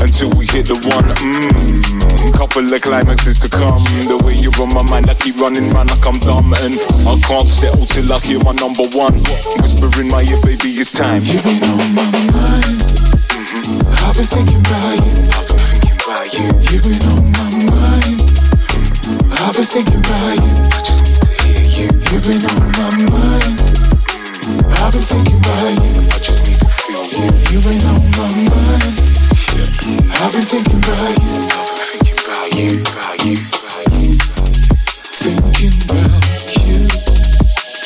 until we hit the one. Mmm, couple of climaxes to come. The way you're on my mind, I keep running round like I'm dumb. And I can't settle till I hear my number one. Whispering my ear, baby, it's time. You've been on my mind. I've been thinking about you. I've been thinking about you. You've been on my mind. I've been thinking about you. I just need to hear you. You've been on my mind. I've been thinking about you. I just need to feel you. You've been on my mind. I've been thinking about you. You. You. You. Thinking about you.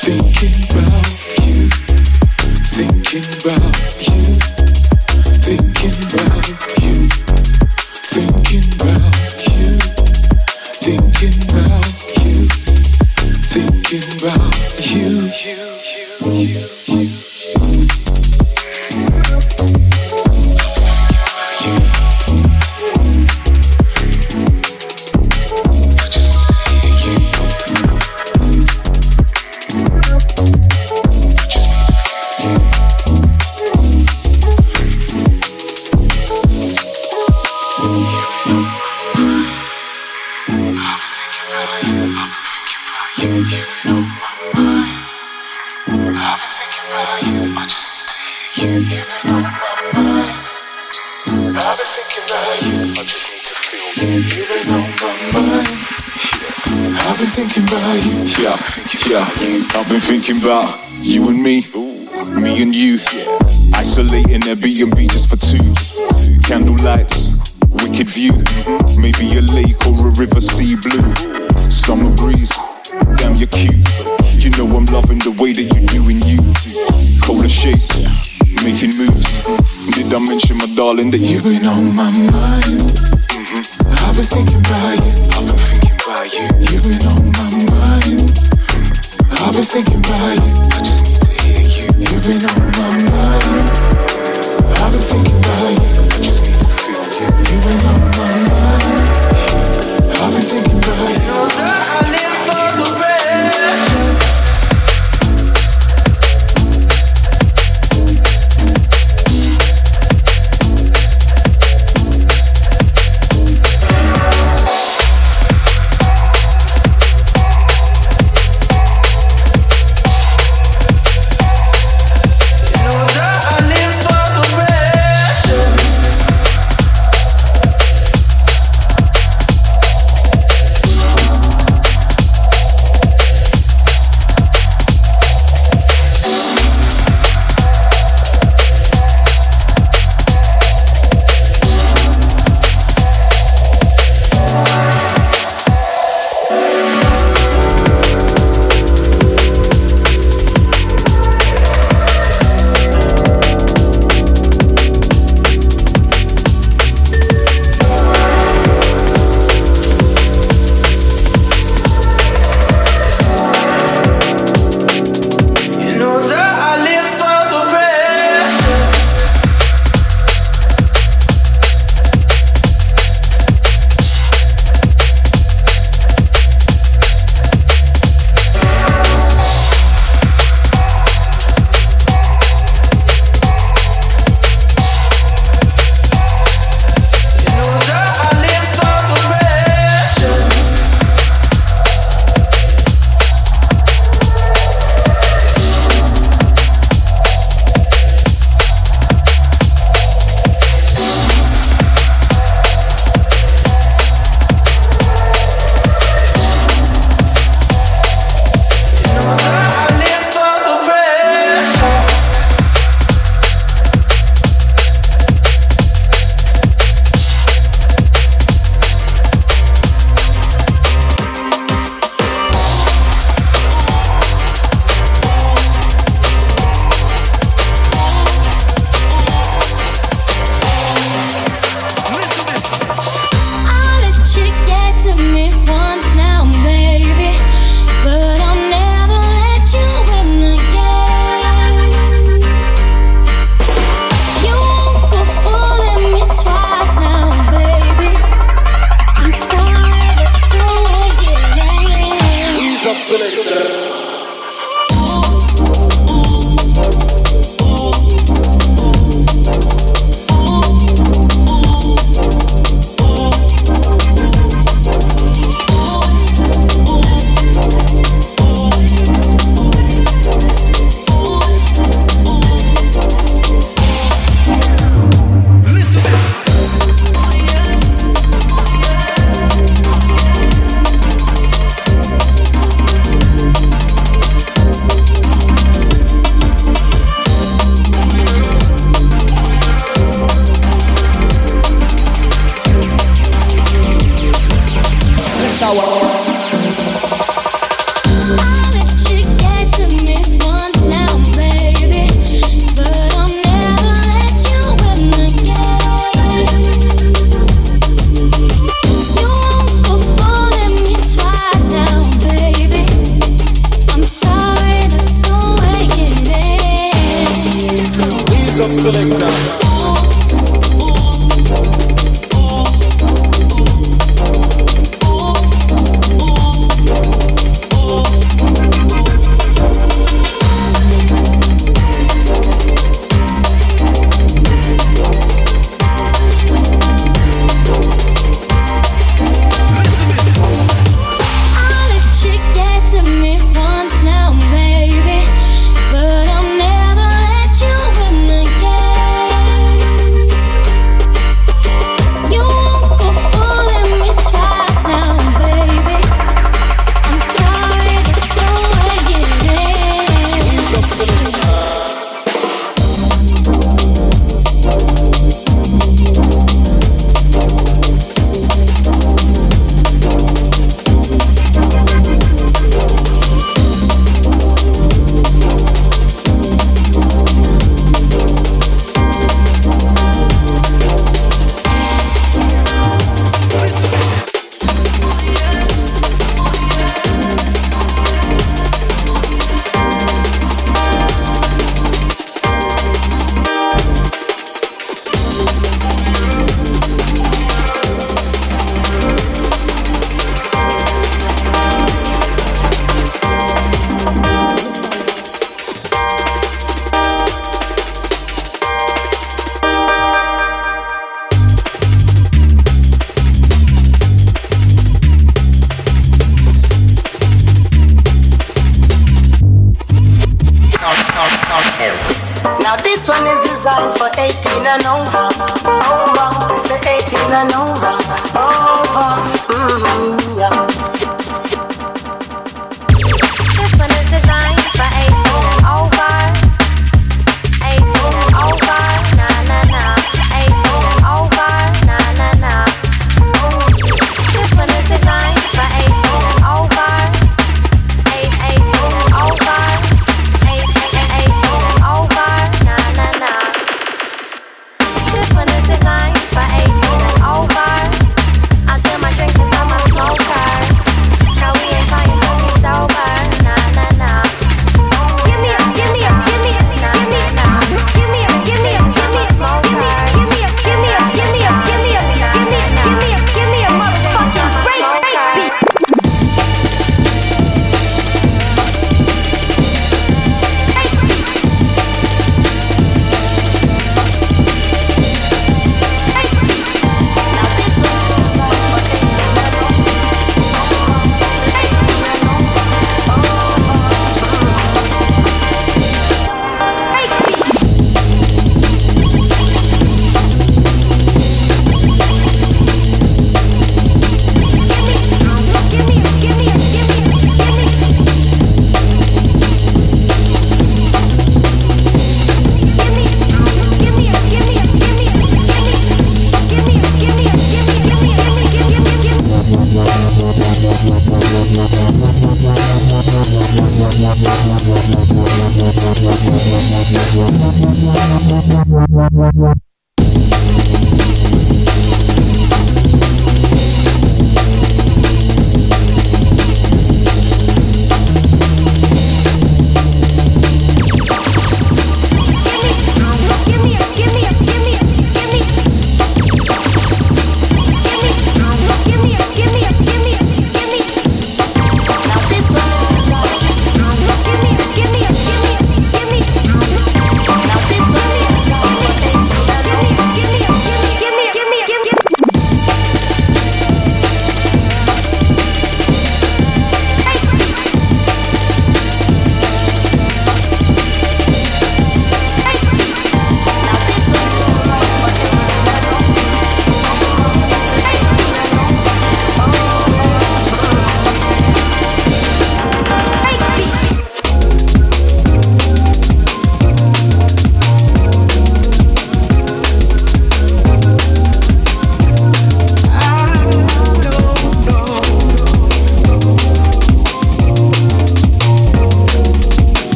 Thinking about you. Thinking about you. About you and me, me and you. Isolating a B and B just for two. Candle lights, wicked view. Maybe a lake or a river, sea blue. Summer breeze, damn you're cute. You know I'm loving the way that you doing you. Color shaped, making moves. Did I mention my darling that You've you? been on my mind.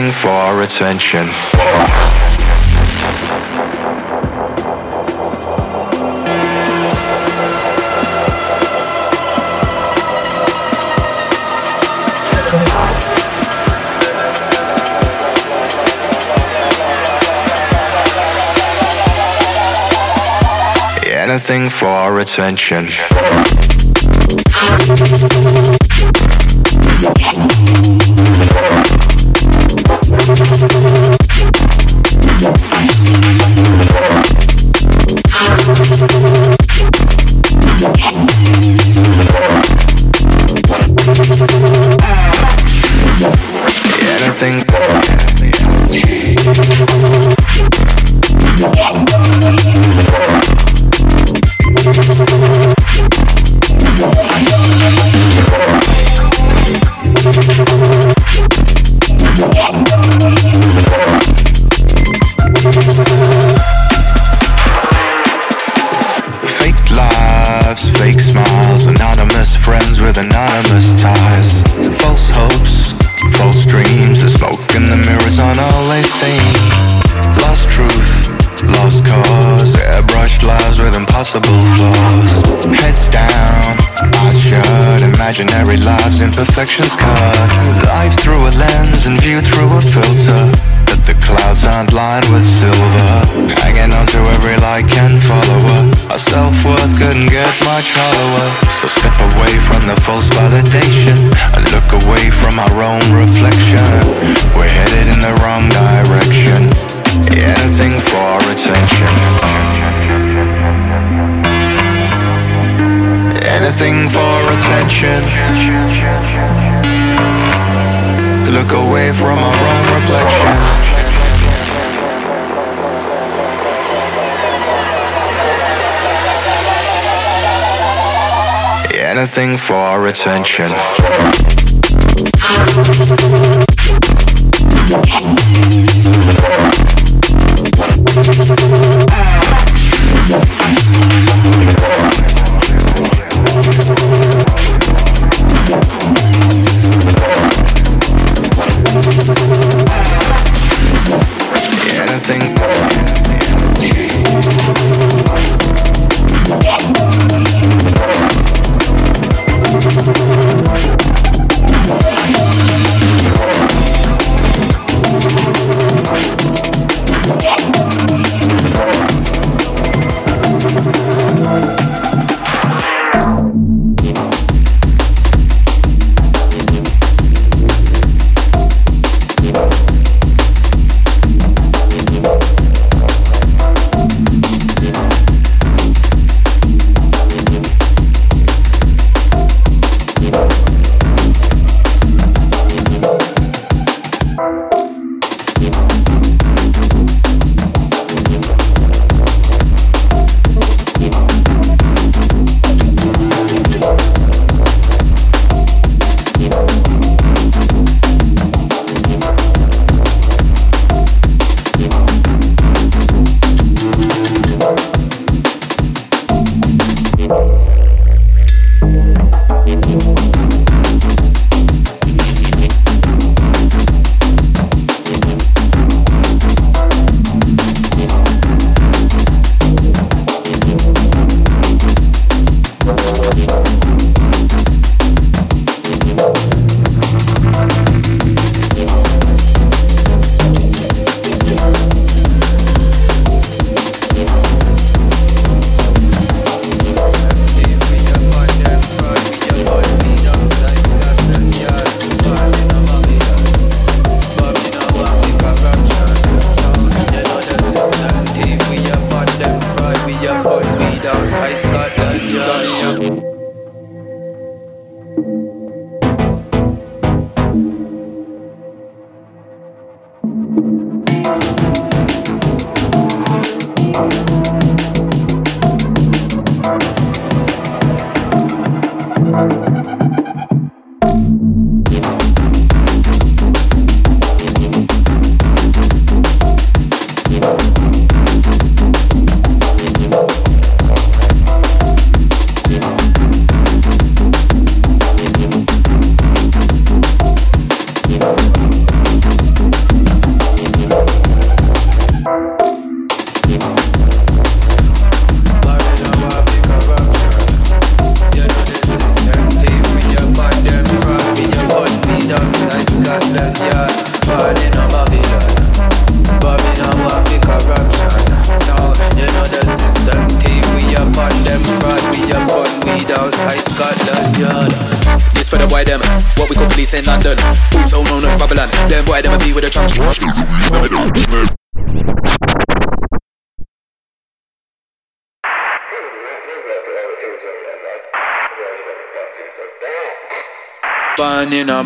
Clamoring for attention. Anything for attention. perfection's caught anything for attention.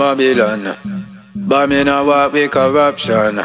Babylon, not walk with corruption.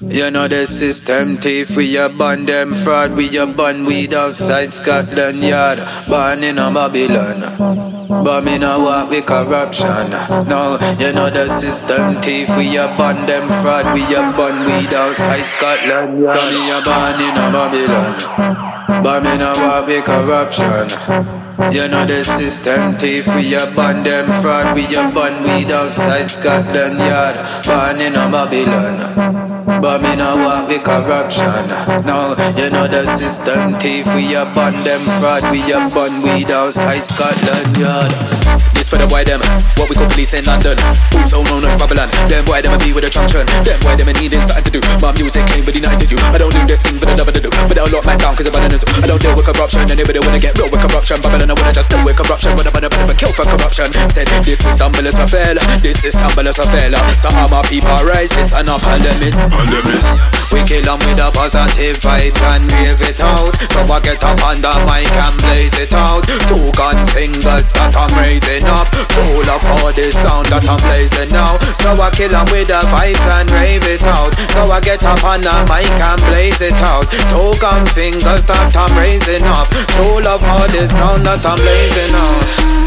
You know the system thief, we a bun them fraud, we a bun weed outside Scotland Yard, born in a Babylon. But me no walk with corruption. No, you know the system thief. We a bun them fraud. We a bun weed outside Scotland. Yeah. So a born in a Babylon. But me no walk with corruption. You know the system thief, we a bun them fraud, we a bun weed outside Scotland Yard, born in a Babylon. But me no walk with corruption. No, you know the system thief, we a bun them fraud, we a bun weed outside Scotland Yard for the boy them. What we call police in London. Also known as Babylon. Them boy them a be with a truncheon. Them boy them a needing something to do. My music ain't really nothing to do. I don't do this thing for the love of the do. But I'll lock my down cause I'm running I don't deal with corruption. Anybody wanna get real with corruption. Babylon I wanna just deal with corruption. But I'm gonna but kill for corruption. Said this is as a fella. This is as a fella. So all my people rise this and up parliament. Parliament. We kill them with a positive vibe and wave it out. So I get up under mic and blaze it out. Two gun fingers that I'm raising up up. Full of all this sound that I'm blazing now. So I kill them with the vibes and rave it out. So I get up on the mic and blaze it out. Two gun fingers that I'm raising up. Full of all this sound that I'm blazing out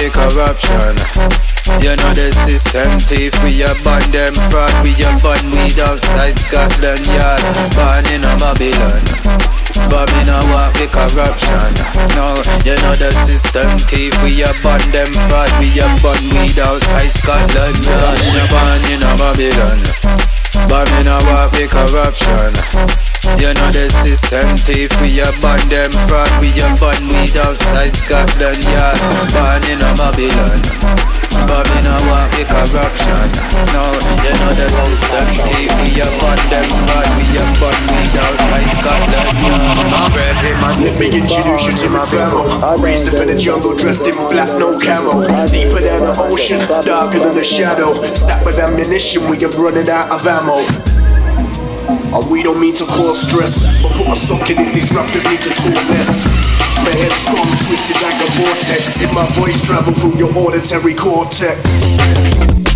with corruption. You know the system thief, we a bun them fraud, we a bun weed outside Scotland Yard, born in a Babylon. But me no walk with corruption. No, you know the system thief, we a bun them fraud, we a bun weed outside Scotland Yard, born in a Babylon. But me no walk with corruption. You know the system thief, we a bun them fraud, we a bun weed outside Scotland Yard, born Babylon. No want with corruption. No, you know the system we a bun them we a bun weed outside Scotland. Let me introduce you to my family. Raised up in the jungle, dressed in black, no camo. Deeper than the ocean, darker than the shadow. Stacked with ammunition, we are running out of ammo. And we don't mean to cause stress, but put a socket in these rappers need to talk less. My head's gone twisted like a vortex. In my voice travel through your auditory cortex.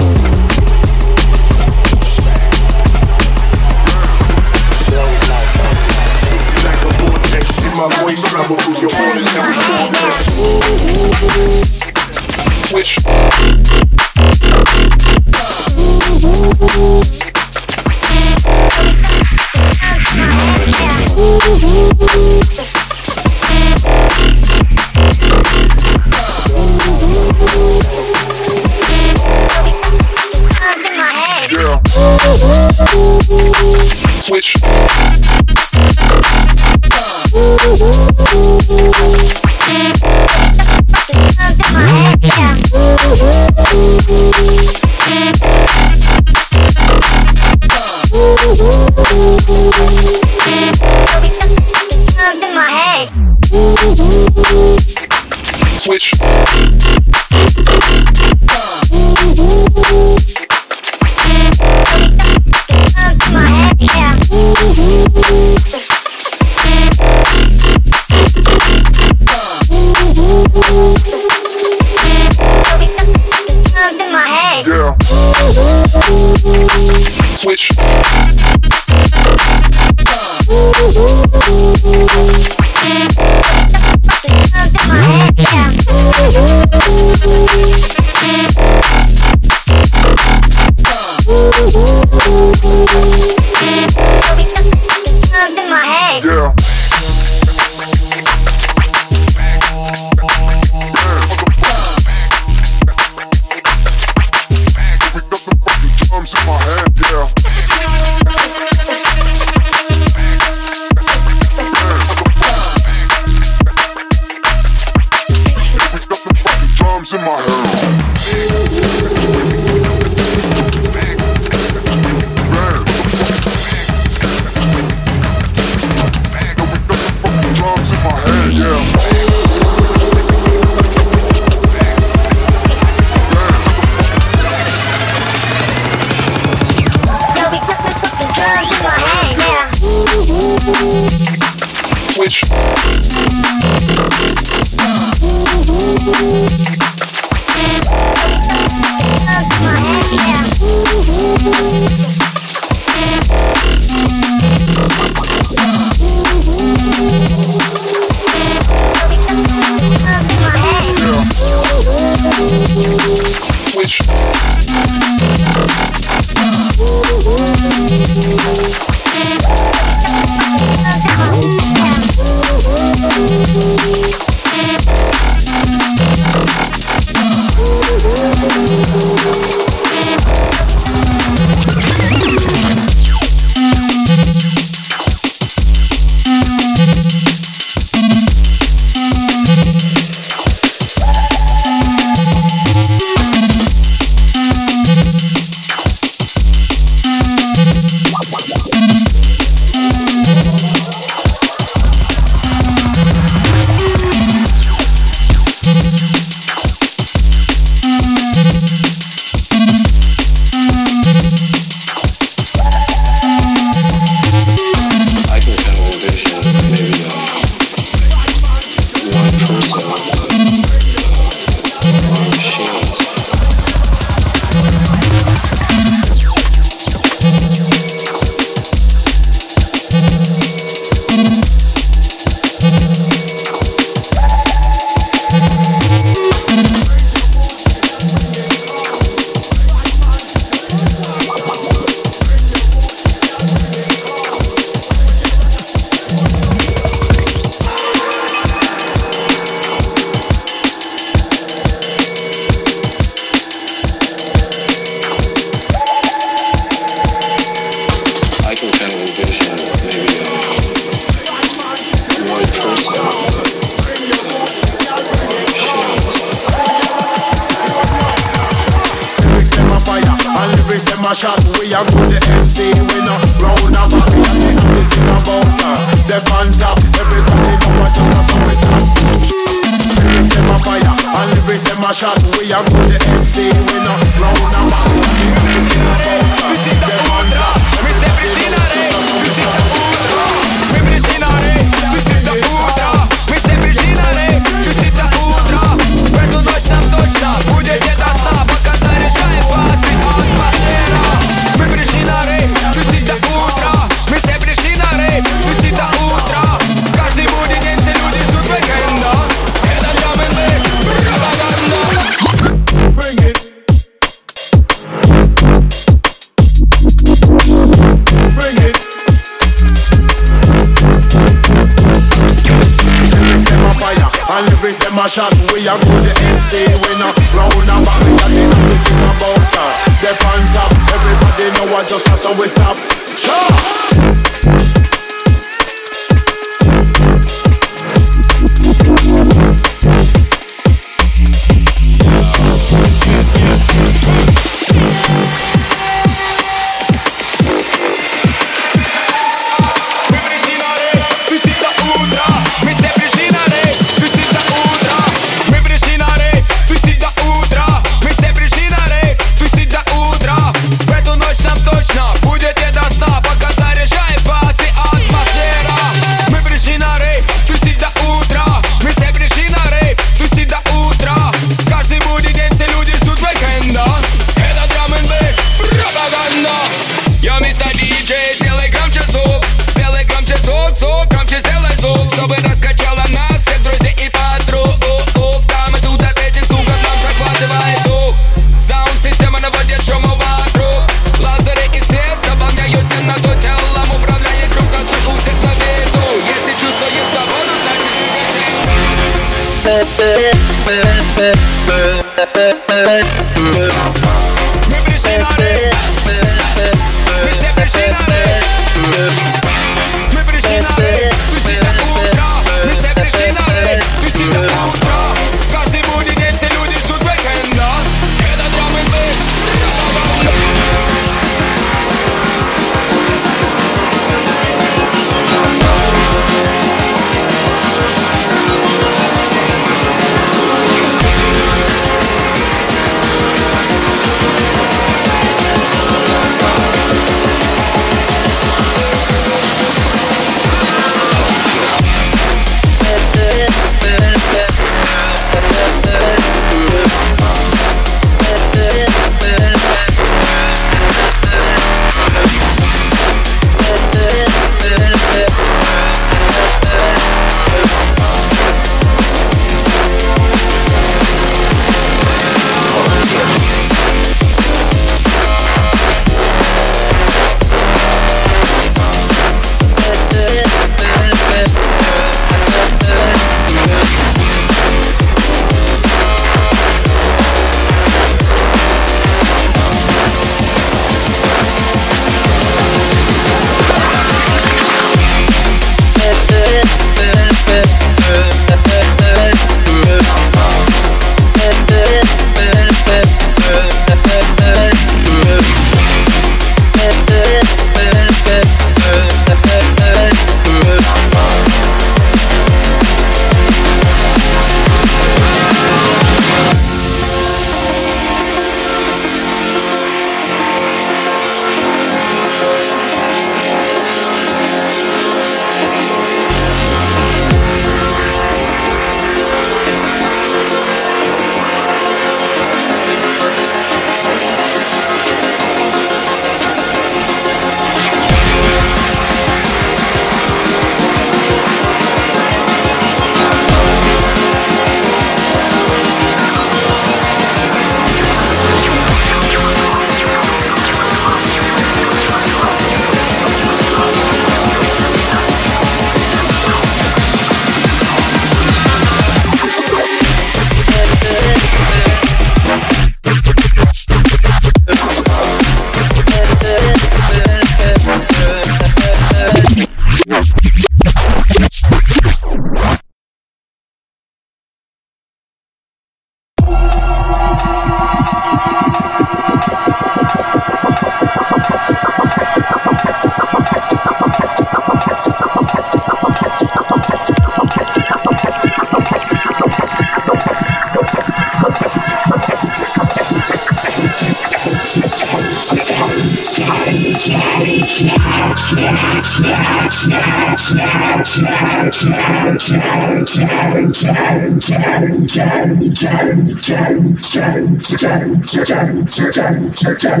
Once upon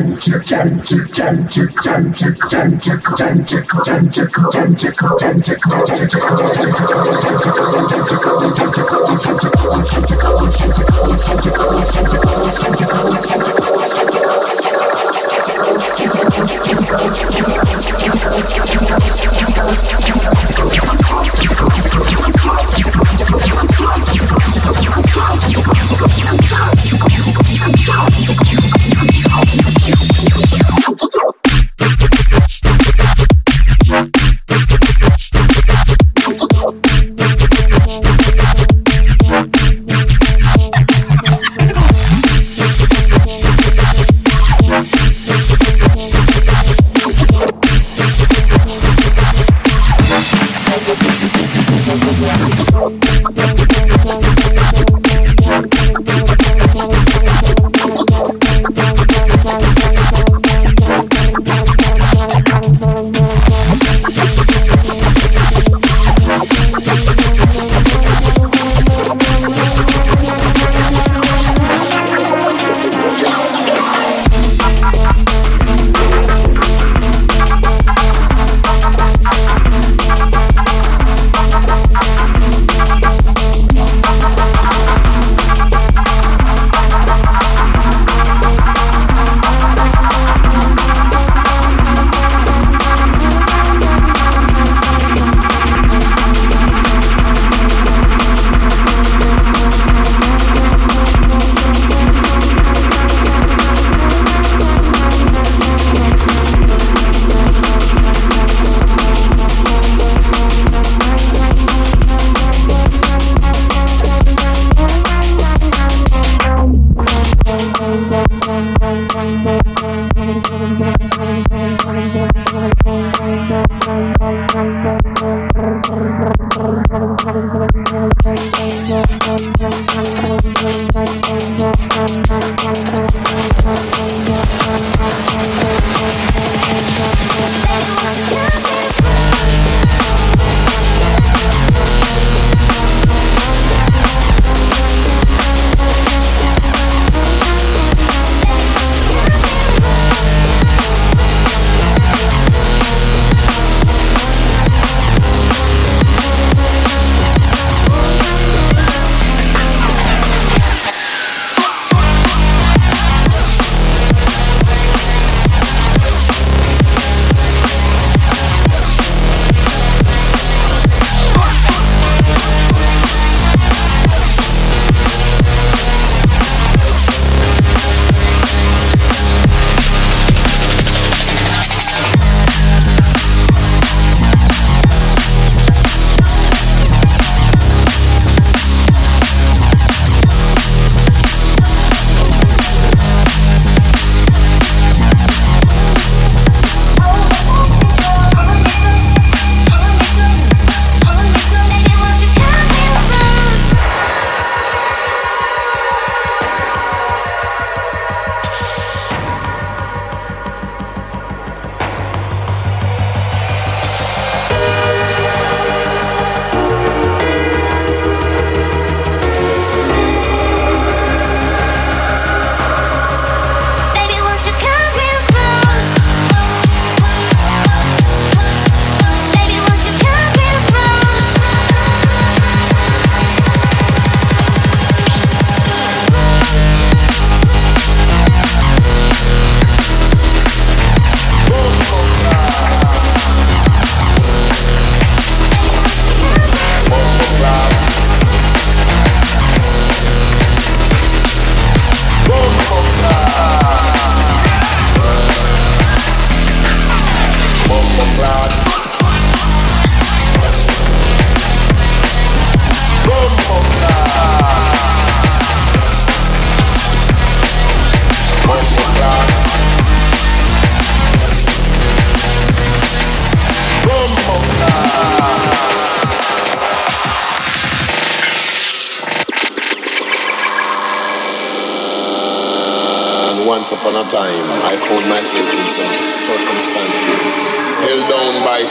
a time, I found myself in some circumstances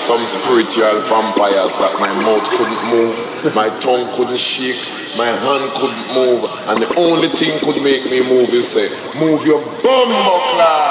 some spiritual vampires that my mouth couldn't move, my tongue couldn't shake, my hand couldn't move, and the only thing could make me move is say, move your bum, buckler.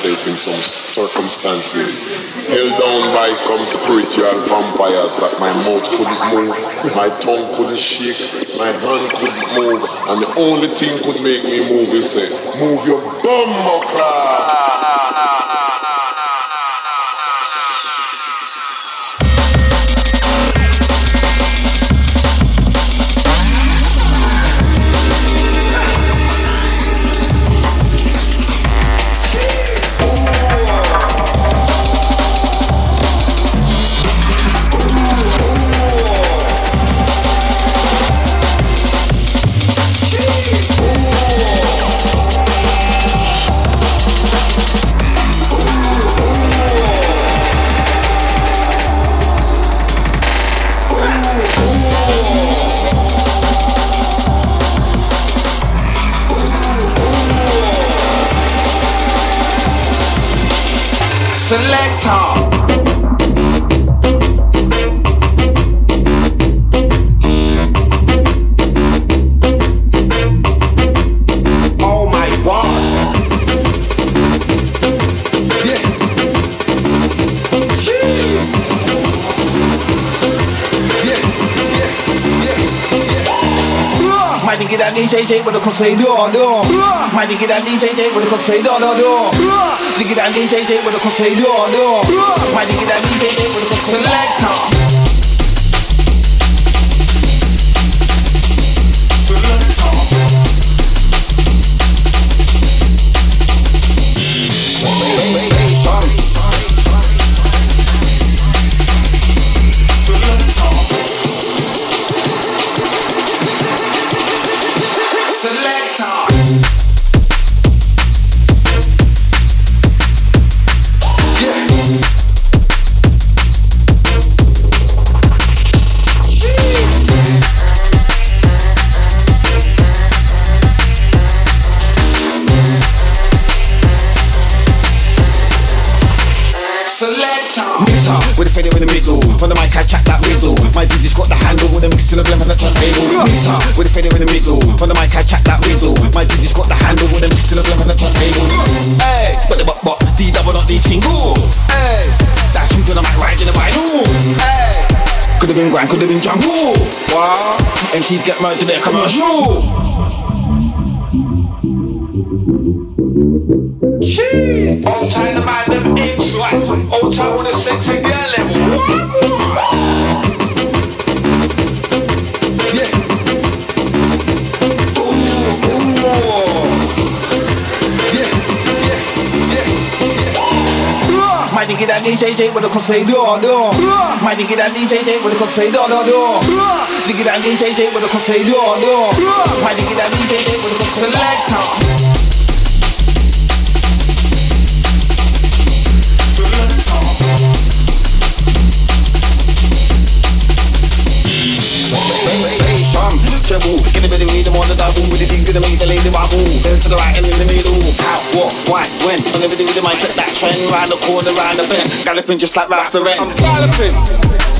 Myself in some circumstances, held down by some spiritual vampires that my mouth couldn't move, my tongue couldn't shake, my hand couldn't move, and the only thing could make me move is say, move your bum, DJ with a cause say do do. My nigga that DJ with a cause say do do do. Nigga that DJ with a cause say do do. My nigga that DJ with a cause selector. Could have been jungle. Wow. MCs get murdered to their commercial. Cheese. Old time to mind them inside. Old time with a sexy girl that DJ J with the cook say door door. My nigga that DJ J with the cook door door door. Nigga that DJ J with door door. My nigga that DJ J with selector. Treble, double with the thing to the the lady then to the right and in the middle. Why, when? Gonna do with the mindset that trend. Round the corner, round the bend. Galloping just like Ralph the. I'm galloping.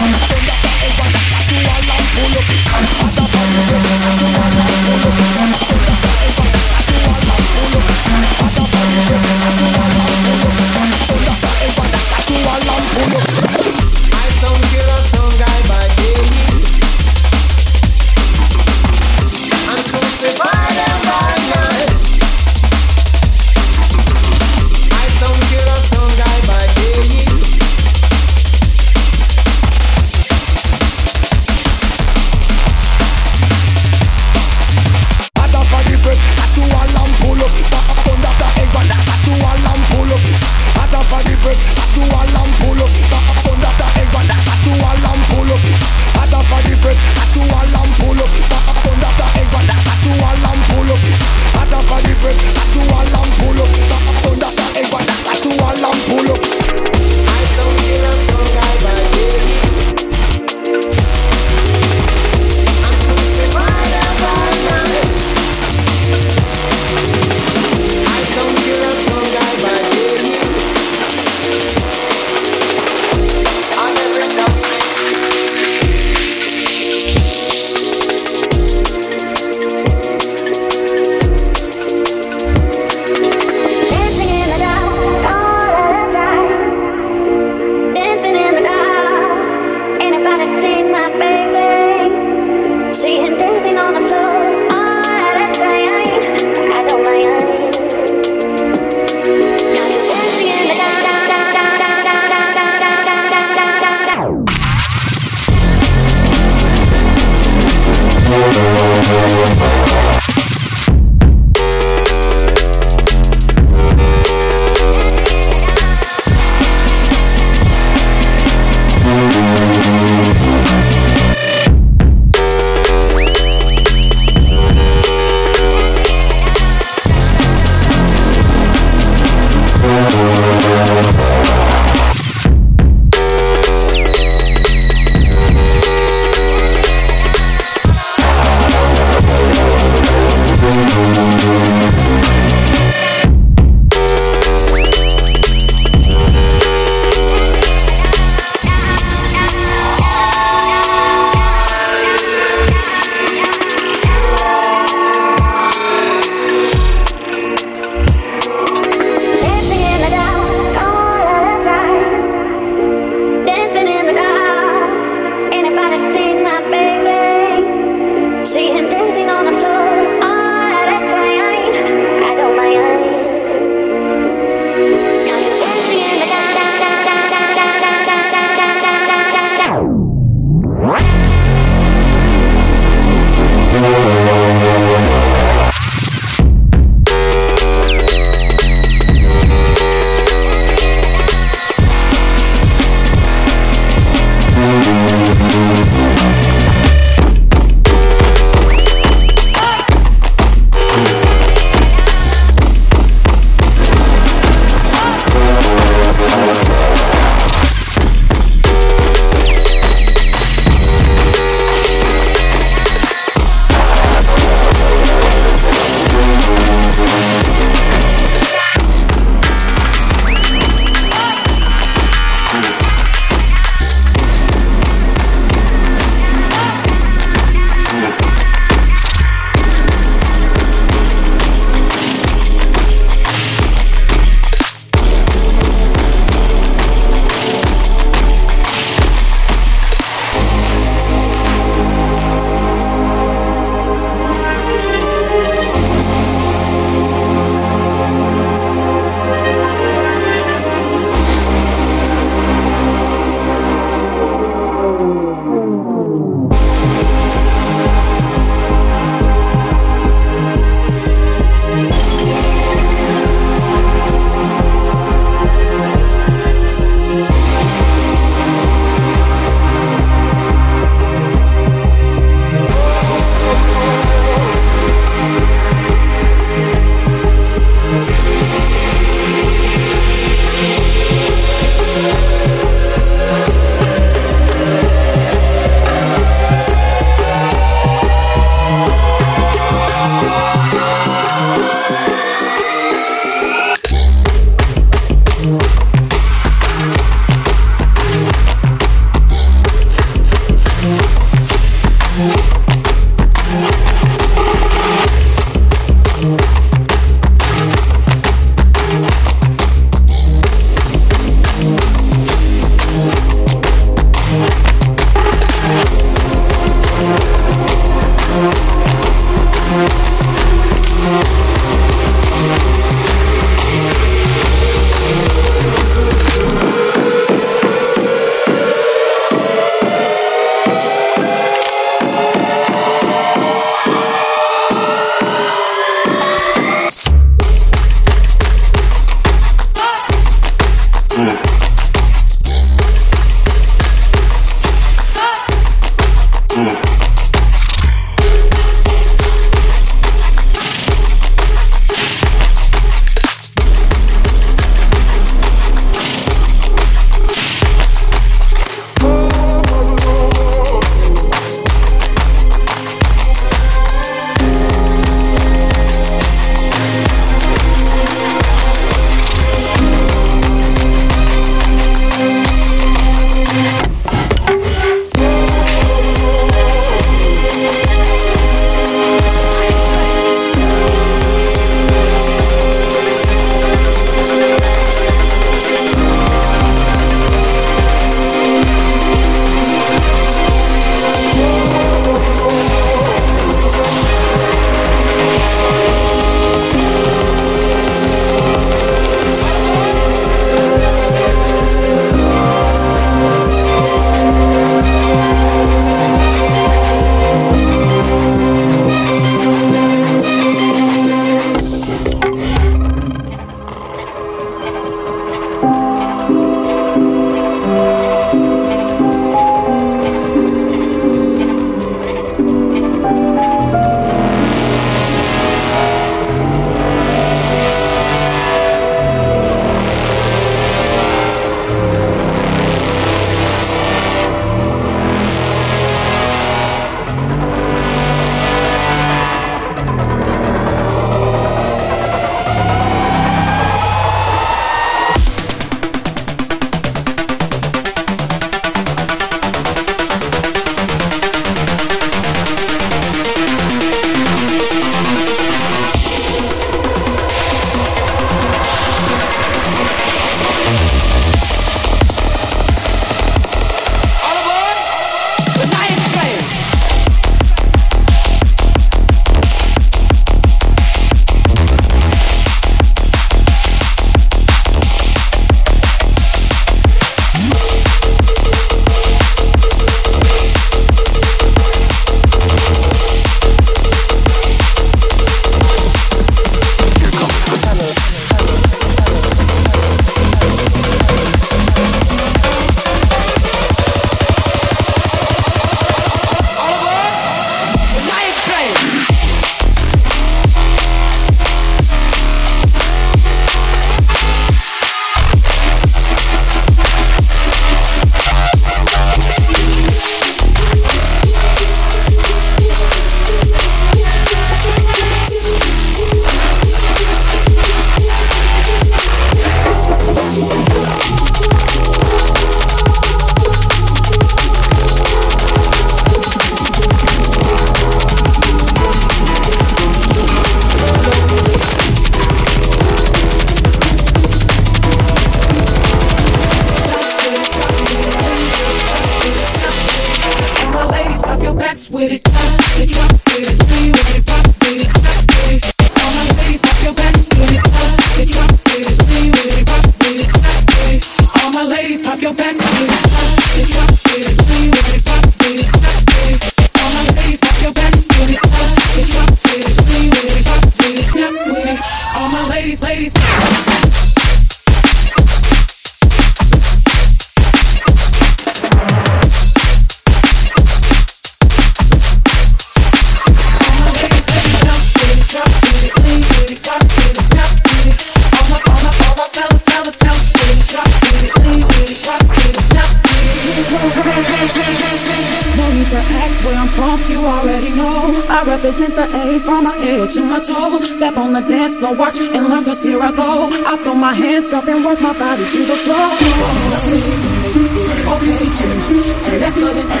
here I go. I throw my hands up and work my body to the floor. I see you make it okay too. To let good and